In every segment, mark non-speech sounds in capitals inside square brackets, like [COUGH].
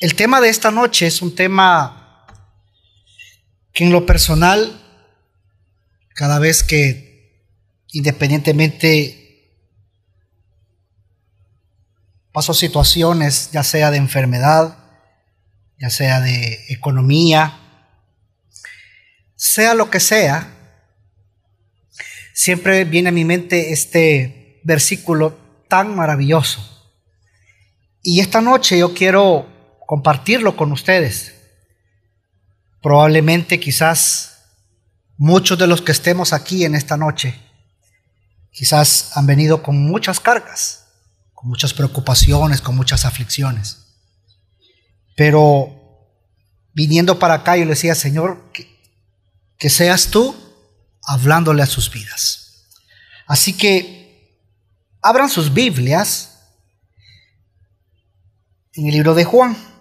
El tema de esta noche es un tema que en lo personal, cada vez que independientemente paso situaciones, ya sea de enfermedad, ya sea de economía, sea lo que sea, siempre viene a mi mente este versículo tan maravilloso. Y esta noche yo quiero compartirlo con ustedes. Probablemente quizás muchos de los que estemos aquí en esta noche, quizás han venido con muchas cargas, con muchas preocupaciones, con muchas aflicciones. Pero viniendo para acá yo le decía, Señor, que, que seas tú hablándole a sus vidas. Así que abran sus Biblias en el libro de Juan.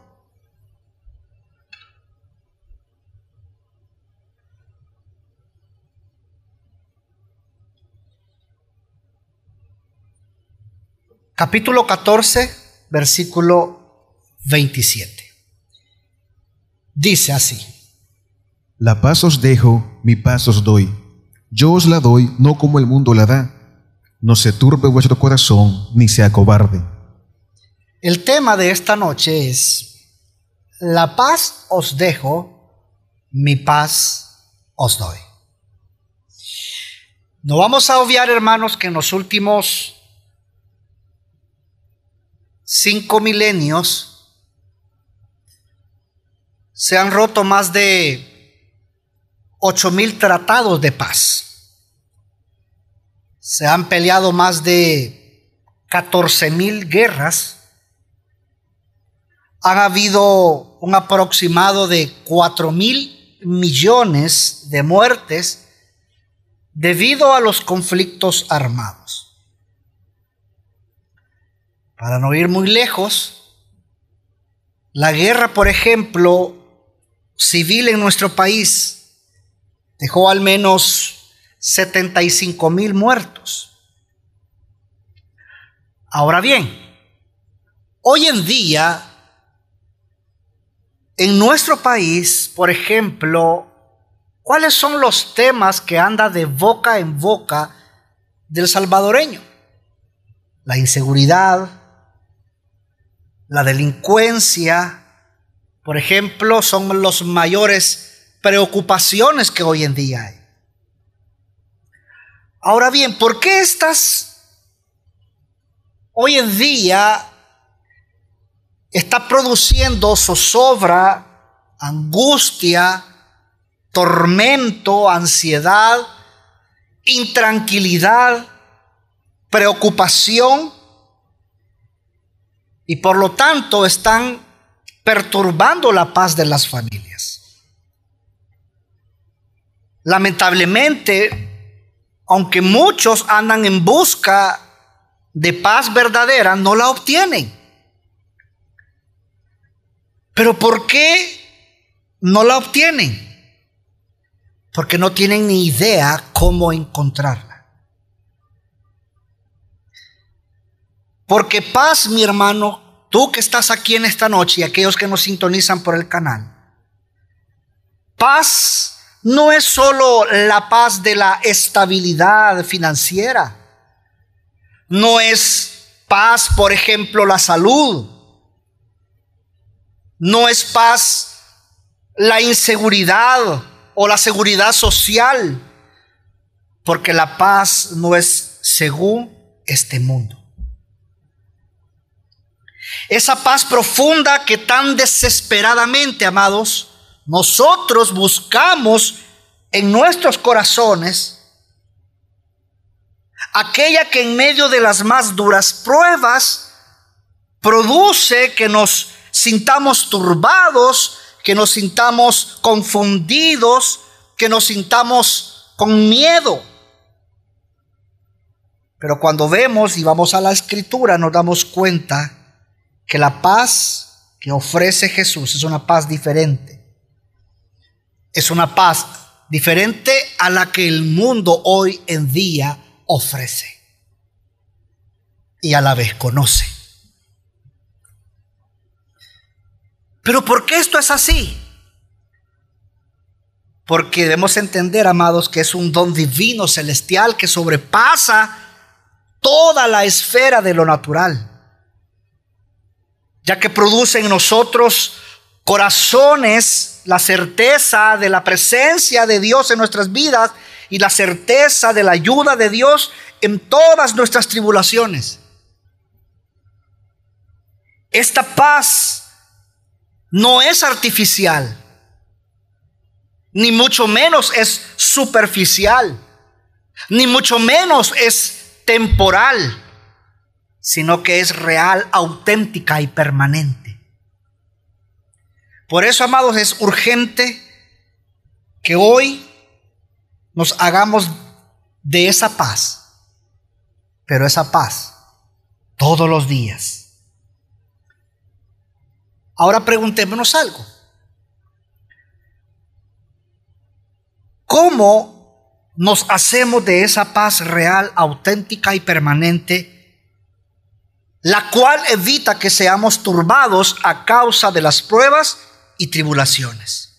Capítulo 14, versículo 27. Dice así. La paz os dejo, mi paz os doy. Yo os la doy no como el mundo la da. No se turbe vuestro corazón, ni se acobarde. El tema de esta noche es, la paz os dejo, mi paz os doy. No vamos a obviar, hermanos, que en los últimos cinco milenios se han roto más de ocho mil tratados de paz. Se han peleado más de catorce mil guerras. Han habido un aproximado de cuatro mil millones de muertes debido a los conflictos armados. Para no ir muy lejos, la guerra, por ejemplo, civil en nuestro país dejó al menos 75 mil muertos. Ahora bien, hoy en día, en nuestro país, por ejemplo, ¿cuáles son los temas que anda de boca en boca del salvadoreño? La inseguridad, la delincuencia, por ejemplo, son las mayores preocupaciones que hoy en día hay. Ahora bien, ¿por qué estas hoy en día está produciendo zozobra, angustia, tormento, ansiedad, intranquilidad, preocupación y por lo tanto están perturbando la paz de las familias. Lamentablemente, aunque muchos andan en busca de paz verdadera, no la obtienen. Pero ¿por qué no la obtienen? Porque no tienen ni idea cómo encontrarla. Porque paz, mi hermano, tú que estás aquí en esta noche y aquellos que nos sintonizan por el canal, paz no es solo la paz de la estabilidad financiera, no es paz, por ejemplo, la salud, no es paz la inseguridad o la seguridad social, porque la paz no es según este mundo. Esa paz profunda que tan desesperadamente, amados, nosotros buscamos en nuestros corazones, aquella que en medio de las más duras pruebas produce que nos sintamos turbados, que nos sintamos confundidos, que nos sintamos con miedo. Pero cuando vemos y vamos a la escritura nos damos cuenta que la paz que ofrece Jesús es una paz diferente. Es una paz diferente a la que el mundo hoy en día ofrece y a la vez conoce. Pero ¿por qué esto es así? Porque debemos entender, amados, que es un don divino celestial que sobrepasa toda la esfera de lo natural, ya que produce en nosotros corazones la certeza de la presencia de Dios en nuestras vidas y la certeza de la ayuda de Dios en todas nuestras tribulaciones. Esta paz no es artificial ni mucho menos es superficial, ni mucho menos es temporal, sino que es real, auténtica y permanente. Por eso, amados, es urgente que hoy nos hagamos de esa paz, pero esa paz todos los días. Ahora preguntémonos algo. ¿Cómo nos hacemos de esa paz real, auténtica y permanente, la cual evita que seamos turbados a causa de las pruebas y tribulaciones?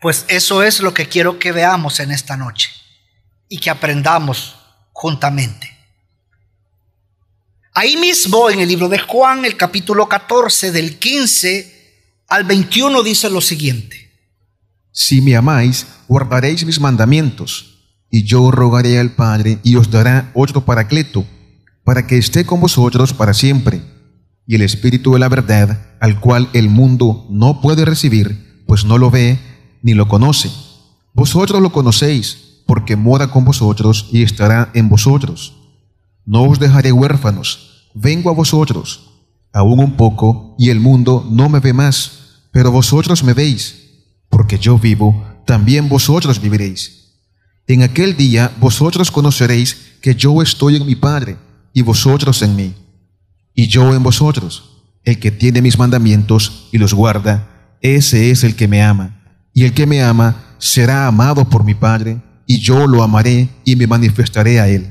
Pues eso es lo que quiero que veamos en esta noche y que aprendamos juntamente. Ahí mismo en el libro de Juan, el capítulo 14, del 15 al 21, dice lo siguiente. Si me amáis, guardaréis mis mandamientos, y yo rogaré al Padre y os dará otro paracleto, para que esté con vosotros para siempre. Y el Espíritu de la verdad, al cual el mundo no puede recibir, pues no lo ve ni lo conoce. Vosotros lo conocéis, porque mora con vosotros y estará en vosotros. No os dejaré huérfanos, vengo a vosotros. Aún un poco, y el mundo no me ve más, pero vosotros me veis porque yo vivo, también vosotros viviréis. En aquel día vosotros conoceréis que yo estoy en mi Padre, y vosotros en mí, y yo en vosotros. El que tiene mis mandamientos y los guarda, ese es el que me ama. Y el que me ama será amado por mi Padre, y yo lo amaré y me manifestaré a él.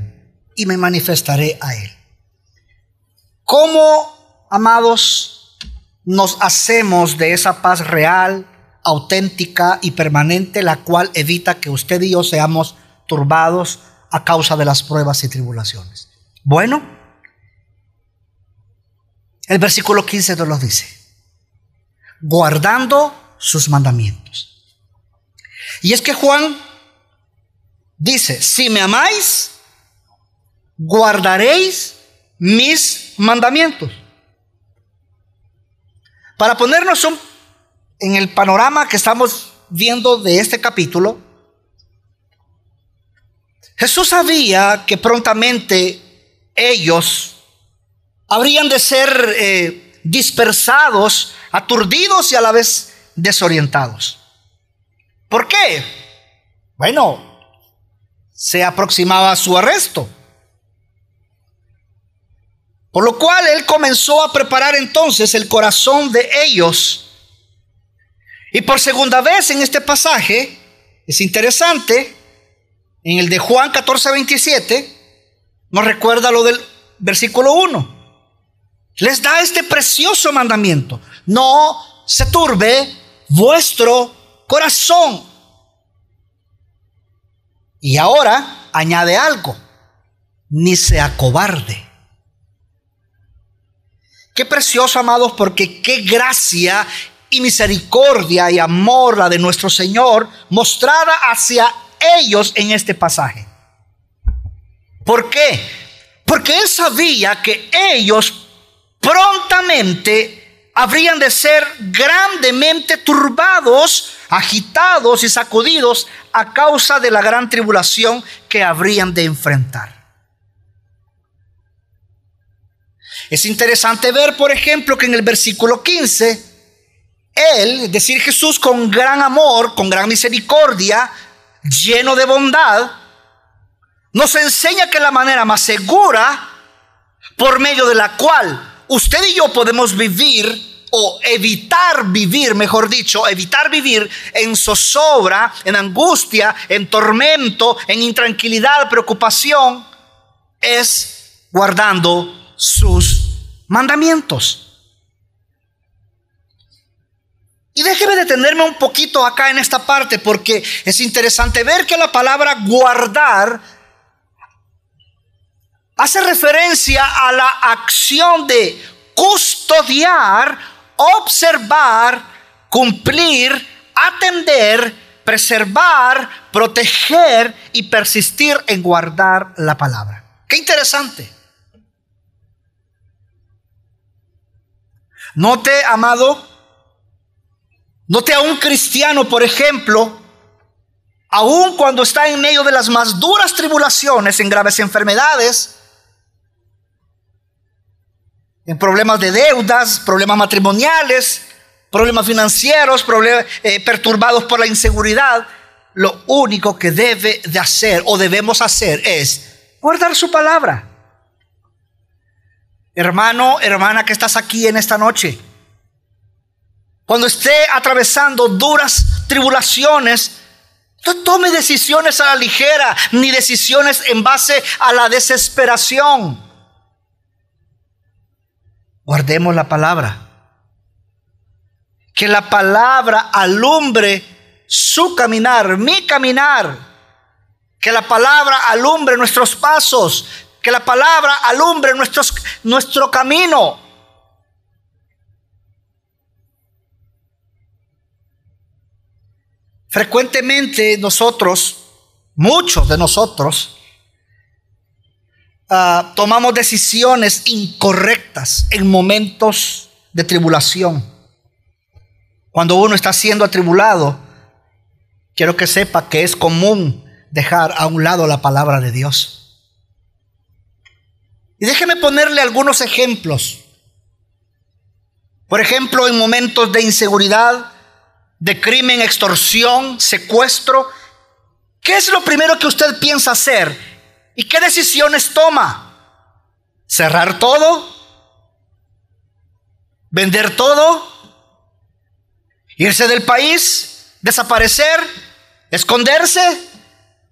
Y me manifestaré a él. ¿Cómo, amados, nos hacemos de esa paz real? auténtica y permanente, la cual evita que usted y yo seamos turbados a causa de las pruebas y tribulaciones. Bueno, el versículo 15 nos lo dice, guardando sus mandamientos. Y es que Juan dice, si me amáis, guardaréis mis mandamientos. Para ponernos en el panorama que estamos viendo de este capítulo, Jesús sabía que prontamente ellos habrían de ser eh, dispersados, aturdidos y a la vez desorientados. ¿Por qué? Bueno, se aproximaba su arresto. Por lo cual él comenzó a preparar entonces el corazón de ellos y por segunda vez en este pasaje, es interesante, en el de Juan 14, 27, nos recuerda lo del versículo 1. Les da este precioso mandamiento. No se turbe vuestro corazón. Y ahora añade algo, ni se acobarde. Qué precioso, amados, porque qué gracia y misericordia y amor la de nuestro Señor mostrada hacia ellos en este pasaje. ¿Por qué? Porque Él sabía que ellos prontamente habrían de ser grandemente turbados, agitados y sacudidos a causa de la gran tribulación que habrían de enfrentar. Es interesante ver, por ejemplo, que en el versículo 15 él, es decir, Jesús con gran amor, con gran misericordia, lleno de bondad, nos enseña que la manera más segura por medio de la cual usted y yo podemos vivir o evitar vivir, mejor dicho, evitar vivir en zozobra, en angustia, en tormento, en intranquilidad, preocupación, es guardando sus mandamientos. déjeme detenerme un poquito acá en esta parte porque es interesante ver que la palabra guardar hace referencia a la acción de custodiar, observar, cumplir, atender, preservar, proteger y persistir en guardar la palabra. Qué interesante. Note, amado, note a un cristiano, por ejemplo, aun cuando está en medio de las más duras tribulaciones, en graves enfermedades, en problemas de deudas, problemas matrimoniales, problemas financieros, problemas eh, perturbados por la inseguridad, lo único que debe de hacer o debemos hacer es guardar su palabra. Hermano, hermana que estás aquí en esta noche, cuando esté atravesando duras tribulaciones, no tome decisiones a la ligera, ni decisiones en base a la desesperación. Guardemos la palabra. Que la palabra alumbre su caminar, mi caminar. Que la palabra alumbre nuestros pasos. Que la palabra alumbre nuestro camino. Frecuentemente nosotros, muchos de nosotros, Ah, tomamos decisiones incorrectas en momentos de tribulación. Cuando uno está siendo atribulado, quiero que sepa que es común dejar a un lado la palabra de Dios. Y déjeme ponerle algunos ejemplos. Por ejemplo, en momentos de inseguridad, de crimen, extorsión, secuestro, ¿qué es lo primero que usted piensa hacer ¿Y qué decisiones toma? ¿Cerrar todo? ¿Vender todo? ¿Irse del país? ¿Desaparecer? ¿Esconderse?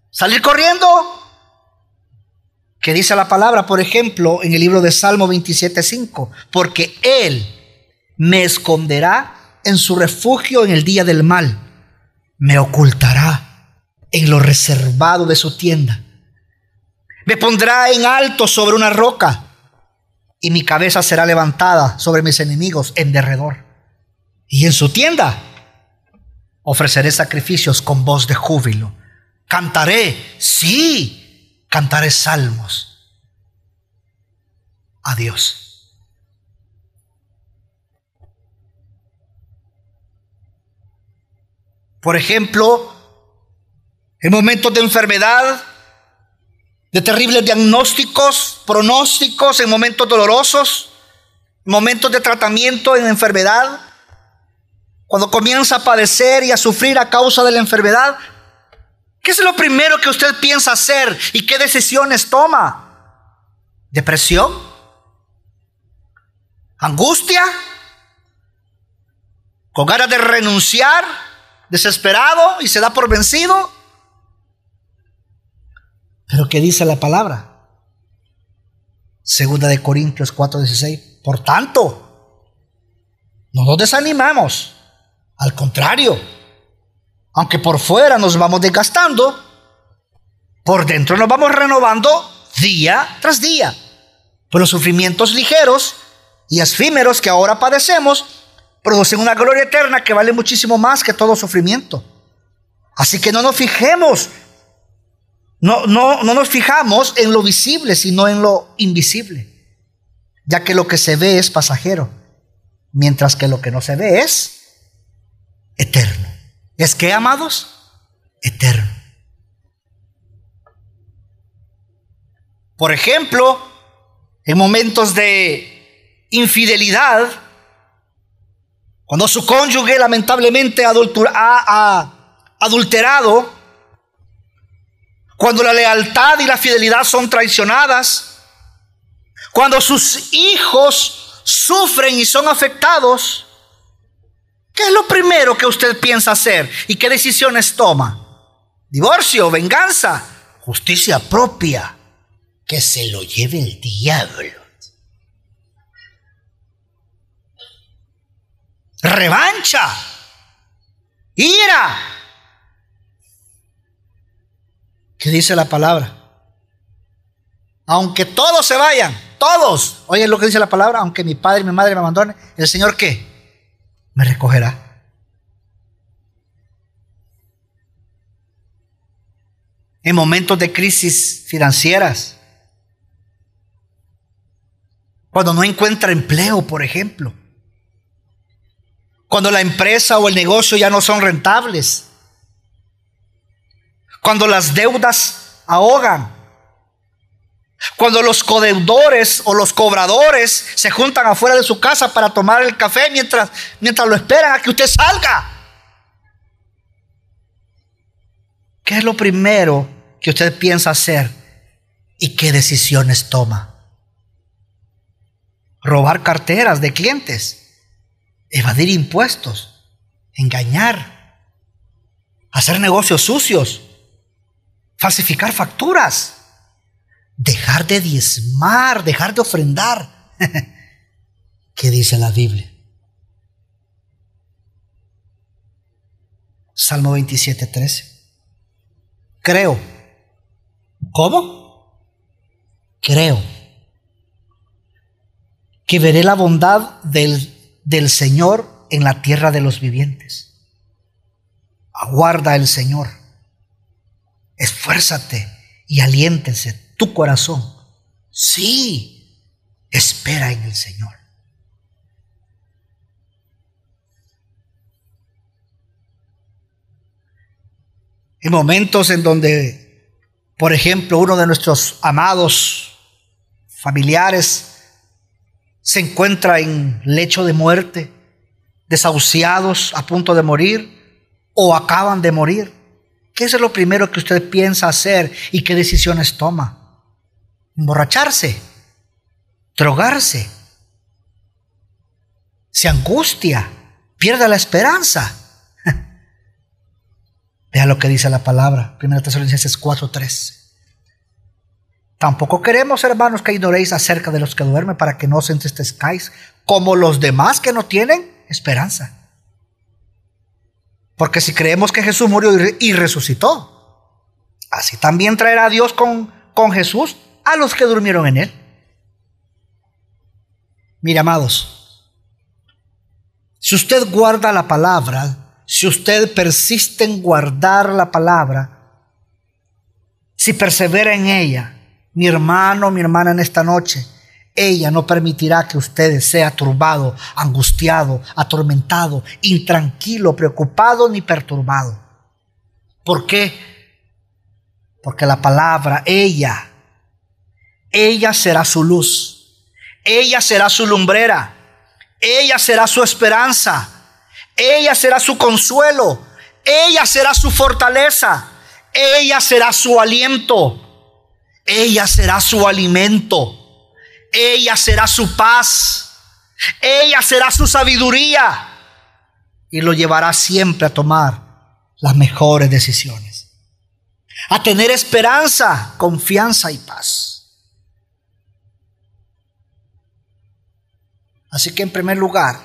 ¿Salir corriendo? ¿Qué dice la palabra, por ejemplo, en el libro de Salmo 27.5? Porque Él me esconderá en su refugio en el día del mal. Me ocultará en lo reservado de su tienda me pondrá en alto sobre una roca y mi cabeza será levantada sobre mis enemigos en derredor. Y en su tienda ofreceré sacrificios con voz de júbilo. Cantaré, sí, cantaré salmos a Dios. Por ejemplo, en momentos de enfermedad, de terribles diagnósticos, pronósticos en momentos dolorosos, momentos de tratamiento en enfermedad, cuando comienza a padecer y a sufrir a causa de la enfermedad, ¿qué es lo primero que usted piensa hacer y qué decisiones toma? ¿Depresión? ¿Angustia? ¿Con ganas de renunciar? ¿Desesperado y se da por vencido? Pero ¿qué dice la palabra? Segunda de Corintios 4:16. Por tanto, no nos desanimamos. Al contrario, aunque por fuera nos vamos desgastando, por dentro nos vamos renovando día tras día. Pues los sufrimientos ligeros y efímeros que ahora padecemos producen una gloria eterna que vale muchísimo más que todo sufrimiento. Así que no nos fijemos no, no, no nos fijamos en lo visible, sino en lo invisible, ya que lo que se ve es pasajero, mientras que lo que no se ve es eterno. ¿Es que, amados? Eterno. Por ejemplo, en momentos de infidelidad, cuando su cónyuge lamentablemente ha adulterado, cuando la lealtad y la fidelidad son traicionadas, cuando sus hijos sufren y son afectados, ¿qué es lo primero que usted piensa hacer y qué decisiones toma? Divorcio, venganza, justicia propia, que se lo lleve el diablo. Revancha, ira. ¿Qué dice la palabra? Aunque todos se vayan, todos, oye lo que dice la palabra, aunque mi padre y mi madre me abandonen, el Señor qué? Me recogerá. En momentos de crisis financieras, cuando no encuentra empleo, por ejemplo, cuando la empresa o el negocio ya no son rentables, cuando las deudas ahogan, cuando los codeudores o los cobradores se juntan afuera de su casa para tomar el café mientras, mientras lo esperan a que usted salga. ¿Qué es lo primero que usted piensa hacer y qué decisiones toma? Robar carteras de clientes, evadir impuestos, engañar, hacer negocios sucios, falsificar facturas dejar de diezmar, dejar de ofrendar. [LAUGHS] ¿Qué dice la Biblia? Salmo 27, 13. Creo. ¿Cómo? Creo que veré la bondad del, del Señor en la tierra de los vivientes. Aguarda el Señor. Esfuérzate y aliéntense tu corazón, sí, espera en el Señor. En momentos en donde, por ejemplo, uno de nuestros amados familiares se encuentra en lecho de muerte, desahuciados, a punto de morir, o acaban de morir. ¿Qué es lo primero que usted piensa hacer y qué decisiones toma? emborracharse, drogarse, se angustia, pierde la esperanza. [LAUGHS] Vea lo que dice la palabra, 1 Tesalonicenses 4:3. Tampoco queremos, hermanos, que ignoréis acerca de los que duermen para que no os entristezcáis como los demás que no tienen esperanza. Porque si creemos que Jesús murió y resucitó, así también traerá a Dios con, con Jesús a los que durmieron en él. Mira, amados, si usted guarda la palabra, si usted persiste en guardar la palabra, si persevera en ella, mi hermano, mi hermana en esta noche, ella no permitirá que usted sea turbado, angustiado, atormentado, intranquilo, preocupado ni perturbado. ¿Por qué? Porque la palabra, ella, ella será su luz, ella será su lumbrera, ella será su esperanza, ella será su consuelo, ella será su fortaleza, ella será su aliento, ella será su alimento, ella será su paz, ella será su sabiduría y lo llevará siempre a tomar las mejores decisiones, a tener esperanza, confianza y paz. Así que en primer lugar,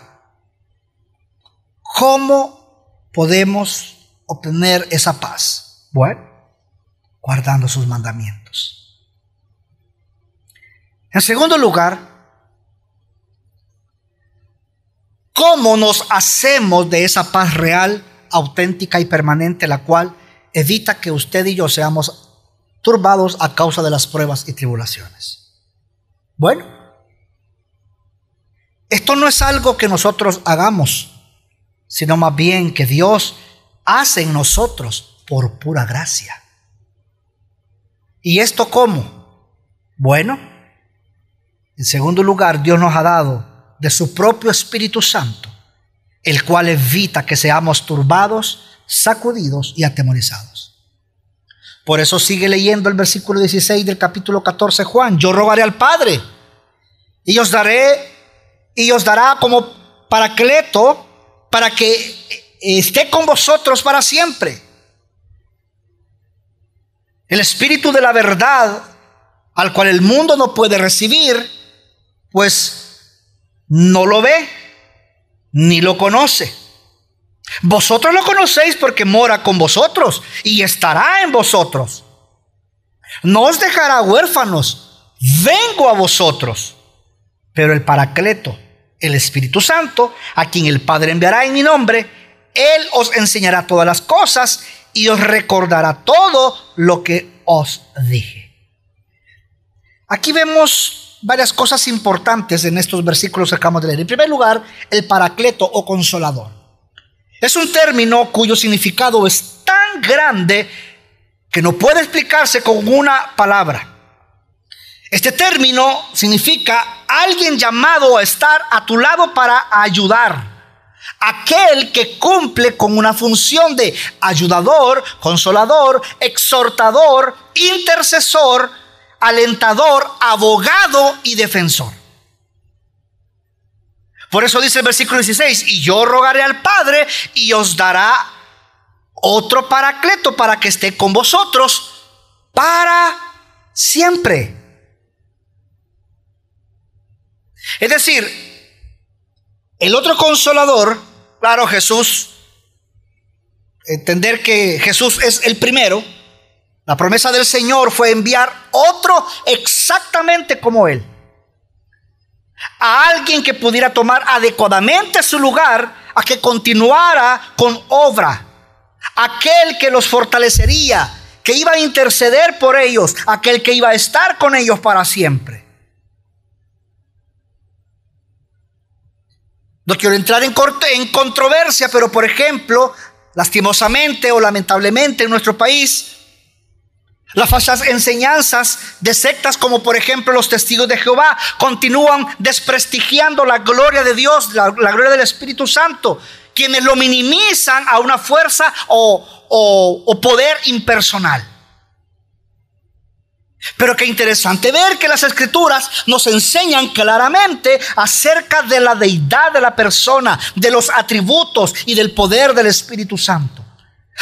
¿cómo podemos obtener esa paz? Bueno, guardando sus mandamientos. En segundo lugar, ¿cómo nos hacemos de esa paz real, auténtica y permanente, la cual evita que usted y yo seamos turbados a causa de las pruebas y tribulaciones? Bueno, esto no es algo que nosotros hagamos, sino más bien que Dios hace en nosotros por pura gracia. ¿Y esto cómo? Bueno, en segundo lugar, Dios nos ha dado de su propio Espíritu Santo, el cual evita que seamos turbados, sacudidos y atemorizados. Por eso sigue leyendo el versículo 16 del capítulo 14 Juan, yo rogaré al Padre y os daré y os dará como paracleto para que esté con vosotros para siempre. El Espíritu de la verdad, al cual el mundo no puede recibir, pues no lo ve ni lo conoce. Vosotros lo conocéis porque mora con vosotros y estará en vosotros. No os dejará huérfanos, vengo a vosotros. Pero el Paracleto, el Espíritu Santo, a quien el Padre enviará en mi nombre, Él os enseñará todas las cosas y os recordará todo lo que os dije. Aquí vemos varias cosas importantes en estos versículos que acabamos de leer. En primer lugar, el Paracleto o consolador. Es un término cuyo significado es tan grande que no puede explicarse con una palabra. Este término significa alguien llamado a estar a tu lado para ayudar. Aquel que cumple con una función de ayudador, consolador, exhortador, intercesor, alentador, abogado y defensor. Por eso dice el versículo 16, y yo rogaré al Padre y os dará otro paracleto para que esté con vosotros para siempre. Es decir, el otro consolador, claro, Jesús, entender que Jesús es el primero, la promesa del Señor fue enviar otro exactamente como Él a alguien que pudiera tomar adecuadamente su lugar, a que continuara con obra, aquel que los fortalecería, que iba a interceder por ellos, aquel que iba a estar con ellos para siempre. No quiero entrar en, en controversia, pero por ejemplo, lastimosamente o lamentablemente en nuestro país, las falsas enseñanzas de sectas como por ejemplo los testigos de Jehová continúan desprestigiando la gloria de Dios, la, gloria del Espíritu Santo, quienes lo minimizan a una fuerza o, o poder impersonal. Pero qué interesante ver que las escrituras nos enseñan claramente acerca de la deidad de la persona, de los atributos y del poder del Espíritu Santo.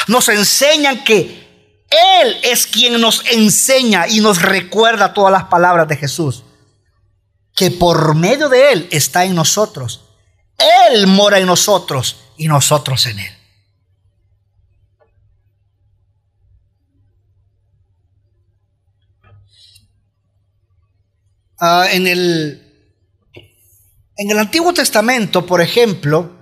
Nos enseñan que él es quien nos enseña y nos recuerda todas las palabras de Jesús. Que por medio de Él está en nosotros. Él mora en nosotros y nosotros en Él. Ah, en, el, en el Antiguo Testamento, por ejemplo,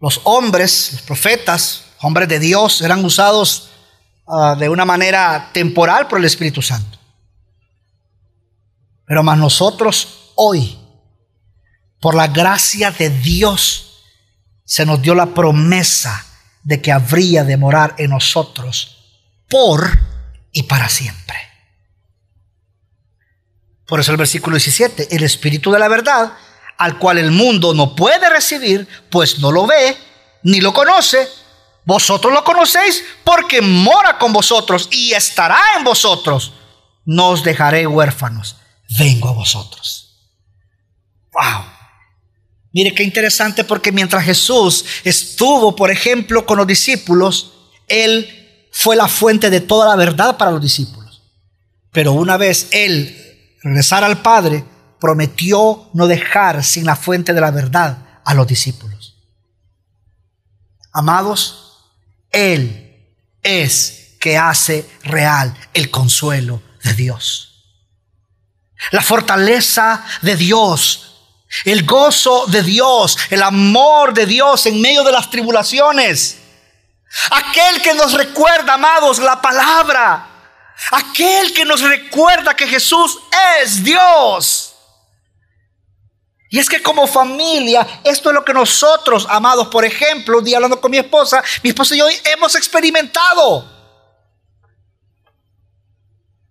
los hombres, los profetas, hombres de Dios, eran usados ah, de una manera temporal por el Espíritu Santo. Pero más nosotros hoy, por la gracia de Dios, se nos dio la promesa de que habría de morar en nosotros por y para siempre. Por eso el versículo 17, el Espíritu de la verdad, al cual el mundo no puede recibir, pues no lo ve, ni lo conoce, vosotros lo conocéis porque mora con vosotros y estará en vosotros. No os dejaré huérfanos. Vengo a vosotros. Wow. Mire qué interesante porque mientras Jesús estuvo, por ejemplo, con los discípulos, Él fue la fuente de toda la verdad para los discípulos. Pero una vez Él regresara al Padre, prometió no dejar sin la fuente de la verdad a los discípulos. Amados, él es que hace real el consuelo de Dios. La fortaleza de Dios, el gozo de Dios, el amor de Dios en medio de las tribulaciones. Aquel que nos recuerda, amados, la palabra. Aquel que nos recuerda que Jesús es Dios. Y es que como familia, esto es lo que nosotros, amados, por ejemplo, un día hablando con mi esposa, mi esposa y yo hemos experimentado.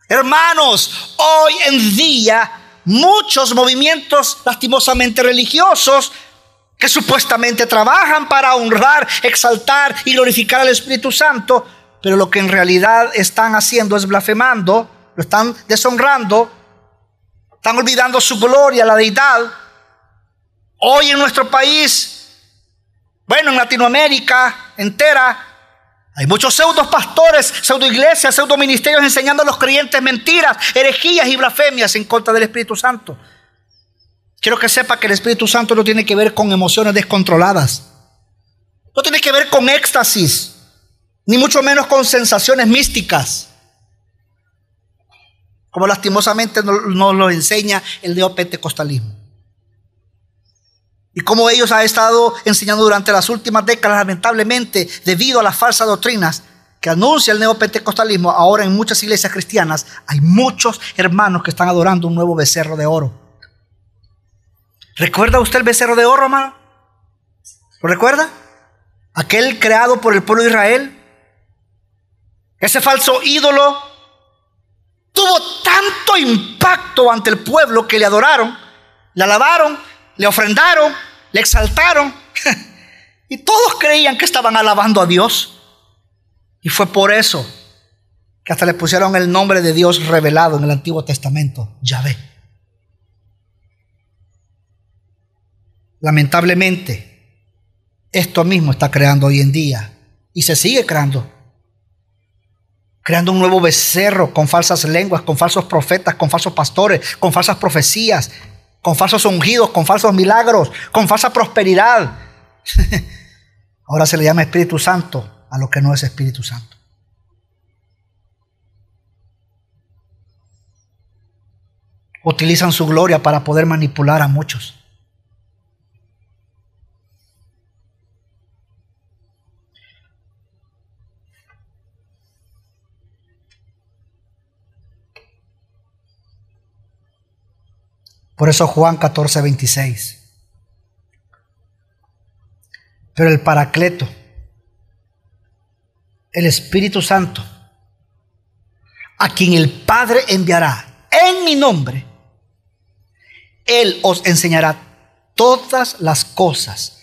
Hermanos, hoy en día muchos movimientos lastimosamente religiosos que supuestamente trabajan para honrar, exaltar y glorificar al Espíritu Santo, pero lo que en realidad están haciendo es blasfemando, lo están deshonrando, están olvidando su gloria, la deidad Hoy en nuestro país, bueno, en Latinoamérica entera, hay muchos pseudo pastores, pseudo iglesias, pseudo ministerios enseñando a los creyentes mentiras, herejías y blasfemias en contra del Espíritu Santo. Quiero que sepa que el Espíritu Santo no tiene que ver con emociones descontroladas. No tiene que ver con éxtasis, ni mucho menos con sensaciones místicas, como lastimosamente nos lo enseña el neopentecostalismo. Y como ellos han estado enseñando durante las últimas décadas, lamentablemente, debido a las falsas doctrinas que anuncia el neopentecostalismo, ahora en muchas iglesias cristianas hay muchos hermanos que están adorando un nuevo becerro de oro. ¿Recuerda usted el becerro de oro, hermano? ¿Lo recuerda? Aquel creado por el pueblo de Israel. Ese falso ídolo tuvo tanto impacto ante el pueblo que le adoraron, le alabaron, le ofrendaron, le exaltaron. [LAUGHS] y todos creían que estaban alabando a Dios. Y fue por eso que hasta le pusieron el nombre de Dios revelado en el Antiguo Testamento, Yahvé. Lamentablemente, esto mismo está creando hoy en día y se sigue creando. Creando un nuevo becerro con falsas lenguas, con falsos profetas, con falsos pastores, con falsas profecías, con falsos ungidos, con falsos milagros, con falsa prosperidad. [LAUGHS] Ahora se le llama Espíritu Santo a lo que no es Espíritu Santo. Utilizan su gloria para poder manipular a muchos. Por eso Juan 14, 26. Pero el Paracleto, el Espíritu Santo, a quien el Padre enviará en mi nombre, Él os enseñará todas las cosas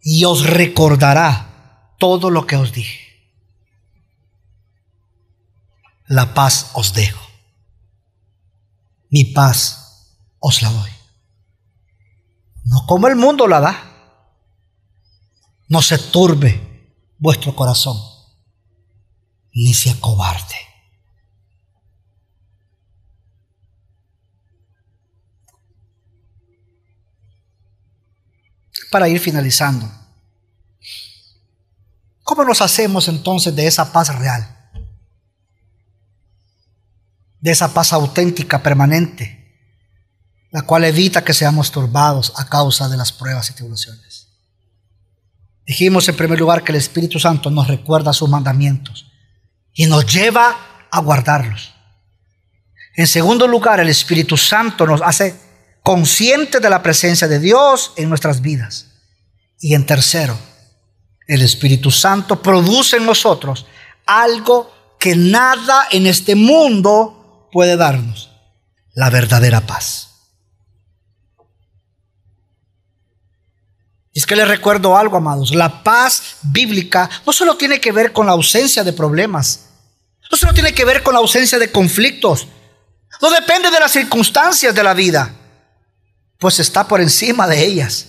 y os recordará todo lo que os dije. La paz os dejo. Mi paz os la doy. No como el mundo la da. No se turbe vuestro corazón, ni se acobarde. Para ir finalizando, ¿cómo nos hacemos entonces de esa paz real? De esa paz auténtica, permanente, la cual evita que seamos turbados a causa de las pruebas y tribulaciones. Dijimos en primer lugar que el Espíritu Santo nos recuerda sus mandamientos y nos lleva a guardarlos. En segundo lugar, el Espíritu Santo nos hace conscientes de la presencia de Dios en nuestras vidas. Y en tercero, el Espíritu Santo produce en nosotros algo que nada en este mundo puede darnos, la verdadera paz. Y es que les recuerdo algo, amados. La paz bíblica no solo tiene que ver con la ausencia de problemas. No solo tiene que ver con la ausencia de conflictos. No depende de las circunstancias de la vida. Pues está por encima de ellas.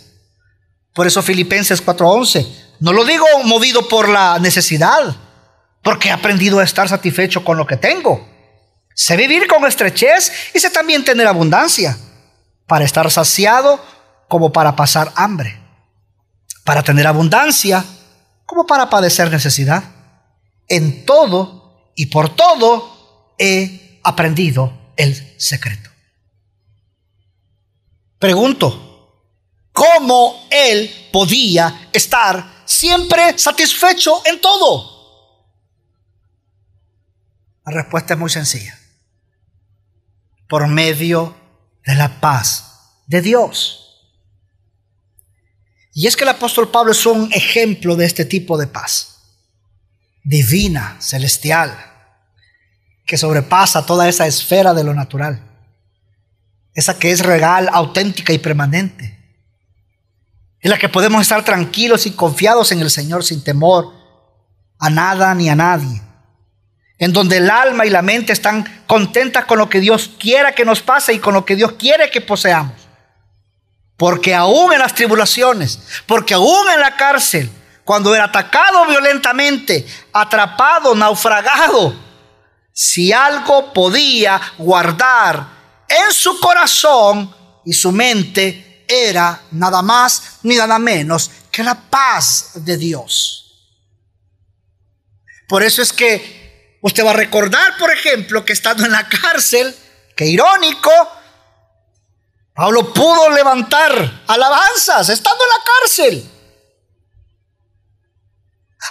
Por eso Filipenses 4:11. No lo digo movido por la necesidad. Porque he aprendido a estar satisfecho con lo que tengo. Sé vivir con estrechez y sé también tener abundancia. Para estar saciado como para pasar hambre para tener abundancia como para padecer necesidad. En todo y por todo he aprendido el secreto. Pregunto, ¿cómo él podía estar siempre satisfecho en todo? La respuesta es muy sencilla. Por medio de la paz de Dios. Y es que el apóstol Pablo es un ejemplo de este tipo de paz, divina, celestial, que sobrepasa toda esa esfera de lo natural, esa que es real, auténtica y permanente, en la que podemos estar tranquilos y confiados en el Señor sin temor a nada ni a nadie, en donde el alma y la mente están contentas con lo que Dios quiera que nos pase y con lo que Dios quiere que poseamos. Porque aún en las tribulaciones, porque aún en la cárcel, cuando era atacado violentamente, atrapado, naufragado, si algo podía guardar en su corazón y su mente, era nada más ni nada menos que la paz de Dios. Por eso es que usted va a recordar, por ejemplo, que estando en la cárcel, que irónico, Pablo pudo levantar alabanzas estando en la cárcel.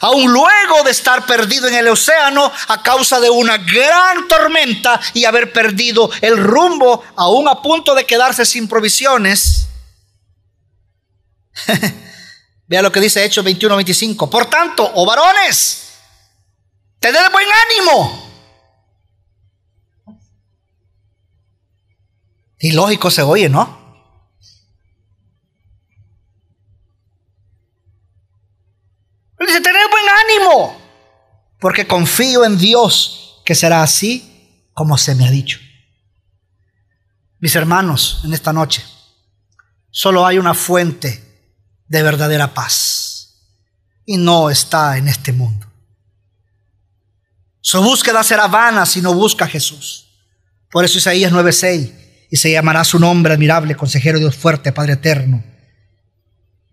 Aún luego de estar perdido en el océano a causa de una gran tormenta y haber perdido el rumbo, aún a punto de quedarse sin provisiones. [LAUGHS] Vea lo que dice Hechos 21-25. Por tanto, oh varones, tened buen ánimo. Y lógico se oye, ¿no? dice, tened buen ánimo, porque confío en Dios que será así como se me ha dicho. Mis hermanos, en esta noche, solo hay una fuente de verdadera paz y no está en este mundo. Su búsqueda será vana si no busca a Jesús. Por eso Isaías 9:6 y se llamará su nombre admirable, consejero Dios fuerte, Padre eterno,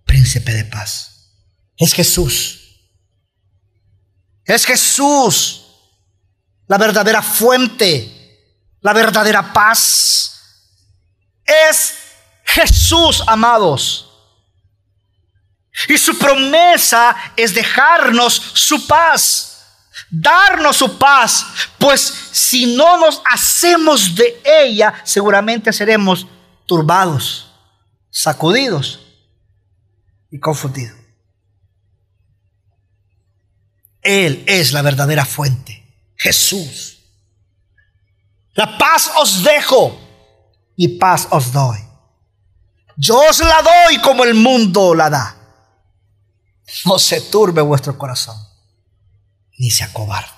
príncipe de paz. Es Jesús es Jesús, la verdadera fuente, la verdadera paz. Es Jesús, amados. Y su promesa es dejarnos su paz, darnos su paz, pues si no nos hacemos de ella, seguramente seremos turbados, sacudidos y confundidos. Él es la verdadera fuente, Jesús. La paz os dejo y paz os doy. Yo os la doy como el mundo la da. No se turbe vuestro corazón, ni se acobarde.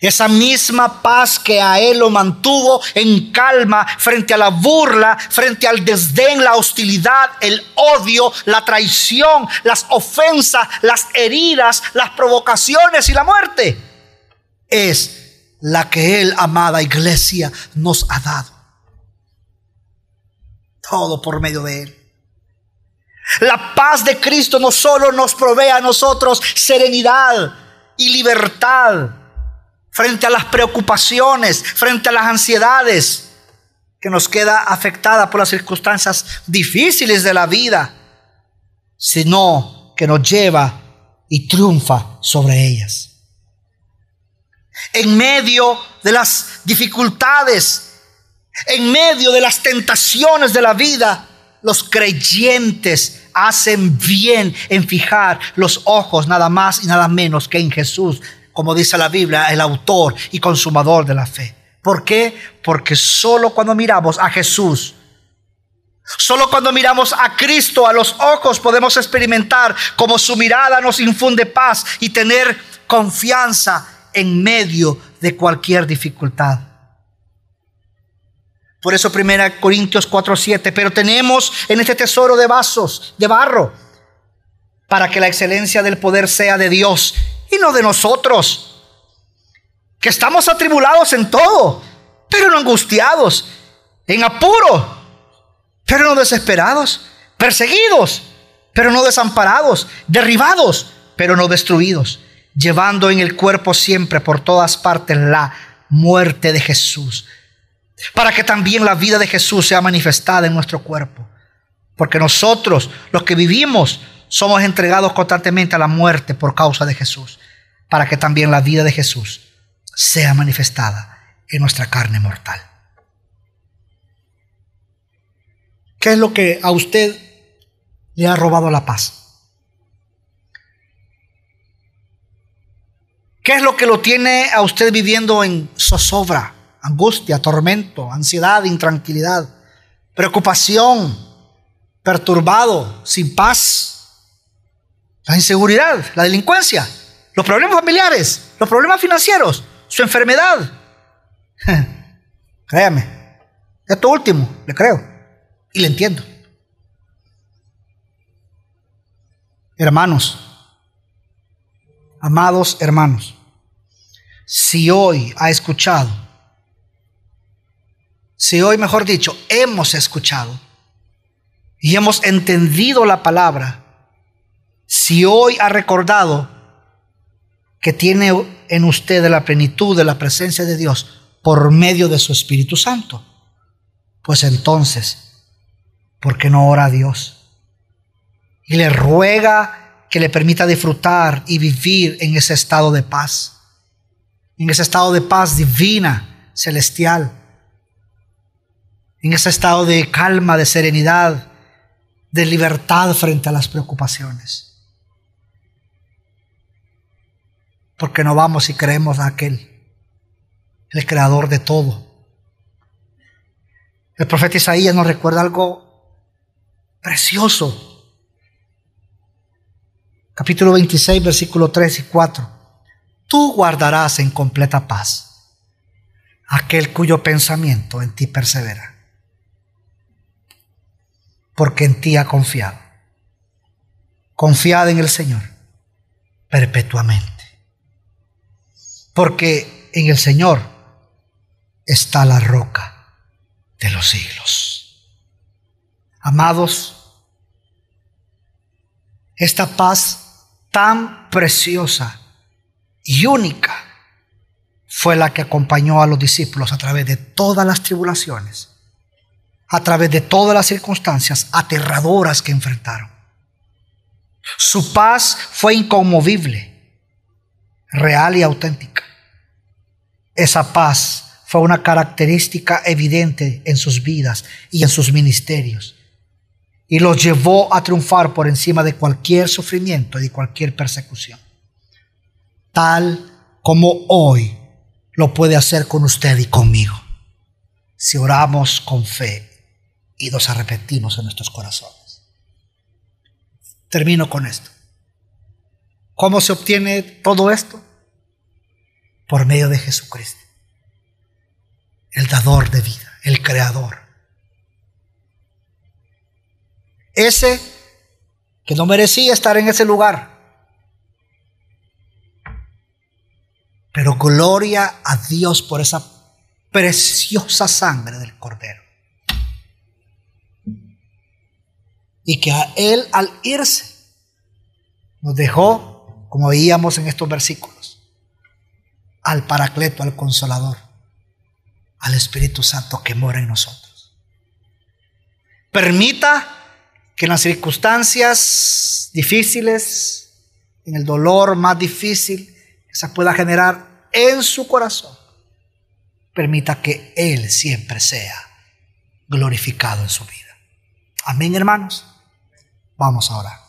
Esa misma paz que a él lo mantuvo en calma frente a la burla, frente al desdén, la hostilidad, el odio, la traición, las ofensas, las heridas, las provocaciones y la muerte. Es la que él, amada iglesia, nos ha dado. Todo por medio de él. La paz de Cristo no solo nos provee a nosotros serenidad y libertad frente a las preocupaciones, frente a las ansiedades que nos queda afectada por las circunstancias difíciles de la vida, sino que nos lleva y triunfa sobre ellas. En medio de las dificultades, en medio de las tentaciones de la vida, los creyentes hacen bien en fijar los ojos nada más y nada menos que en Jesús, como dice la Biblia, el autor y consumador de la fe. ¿Por qué? Porque solo cuando miramos a Jesús, solo cuando miramos a Cristo a los ojos podemos experimentar como su mirada nos infunde paz y tener confianza en medio de cualquier dificultad. Por eso 1 Corintios 4:7, pero tenemos en este tesoro de vasos, de barro, para que la excelencia del poder sea de Dios y no de nosotros. Que estamos atribulados en todo, pero no angustiados, en apuro, pero no desesperados, perseguidos, pero no desamparados, derribados, pero no destruidos, llevando en el cuerpo siempre por todas partes la muerte de Jesús, para que también la vida de Jesús sea manifestada en nuestro cuerpo. Porque nosotros, los que vivimos, somos entregados constantemente a la muerte por causa de Jesús, para que también la vida de Jesús sea manifestada en nuestra carne mortal. ¿Qué es lo que a usted le ha robado la paz? ¿Qué es lo que lo tiene a usted viviendo en zozobra, angustia, tormento, ansiedad, intranquilidad, preocupación, perturbado, sin paz? La inseguridad, la delincuencia, los problemas familiares, los problemas financieros, su enfermedad. [LAUGHS] Créame, esto último, le creo y le entiendo. Hermanos, amados hermanos, si hoy ha escuchado, si hoy, mejor dicho, hemos escuchado y hemos entendido la palabra, si hoy ha recordado que tiene en usted la plenitud de la presencia de Dios por medio de su Espíritu Santo, pues entonces, ¿por qué no ora a Dios? Y le ruega que le permita disfrutar y vivir en ese estado de paz, en ese estado de paz divina, celestial, en ese estado de calma, de serenidad, de libertad frente a las preocupaciones. Porque no vamos y creemos a aquel, el creador de todo. El profeta Isaías nos recuerda algo precioso. Capítulo 26, versículo 3 y 4. Tú guardarás en completa paz aquel cuyo pensamiento en ti persevera, porque en ti ha confiado. Confiad en el Señor perpetuamente porque en el Señor está la roca de los siglos. Amados, esta paz tan preciosa y única fue la que acompañó a los discípulos a través de todas las tribulaciones, a través de todas las circunstancias aterradoras que enfrentaron. Su paz fue inconmovible real y auténtica. Esa paz fue una característica evidente en sus vidas y en sus ministerios y los llevó a triunfar por encima de cualquier sufrimiento y de cualquier persecución, tal como hoy lo puede hacer con usted y conmigo, si oramos con fe y nos arrepentimos en nuestros corazones. Termino con esto. ¿Cómo se obtiene todo esto? Por medio de Jesucristo, el dador de vida, el creador. Ese que no merecía estar en ese lugar. Pero gloria a Dios por esa preciosa sangre del Cordero. Y que a Él al irse nos dejó como veíamos en estos versículos, al Paracleto, al Consolador, al Espíritu Santo que mora en nosotros. Permita que en las circunstancias difíciles, en el dolor más difícil que se pueda generar en su corazón, permita que Él siempre sea glorificado en su vida. Amén, hermanos. Vamos a orar.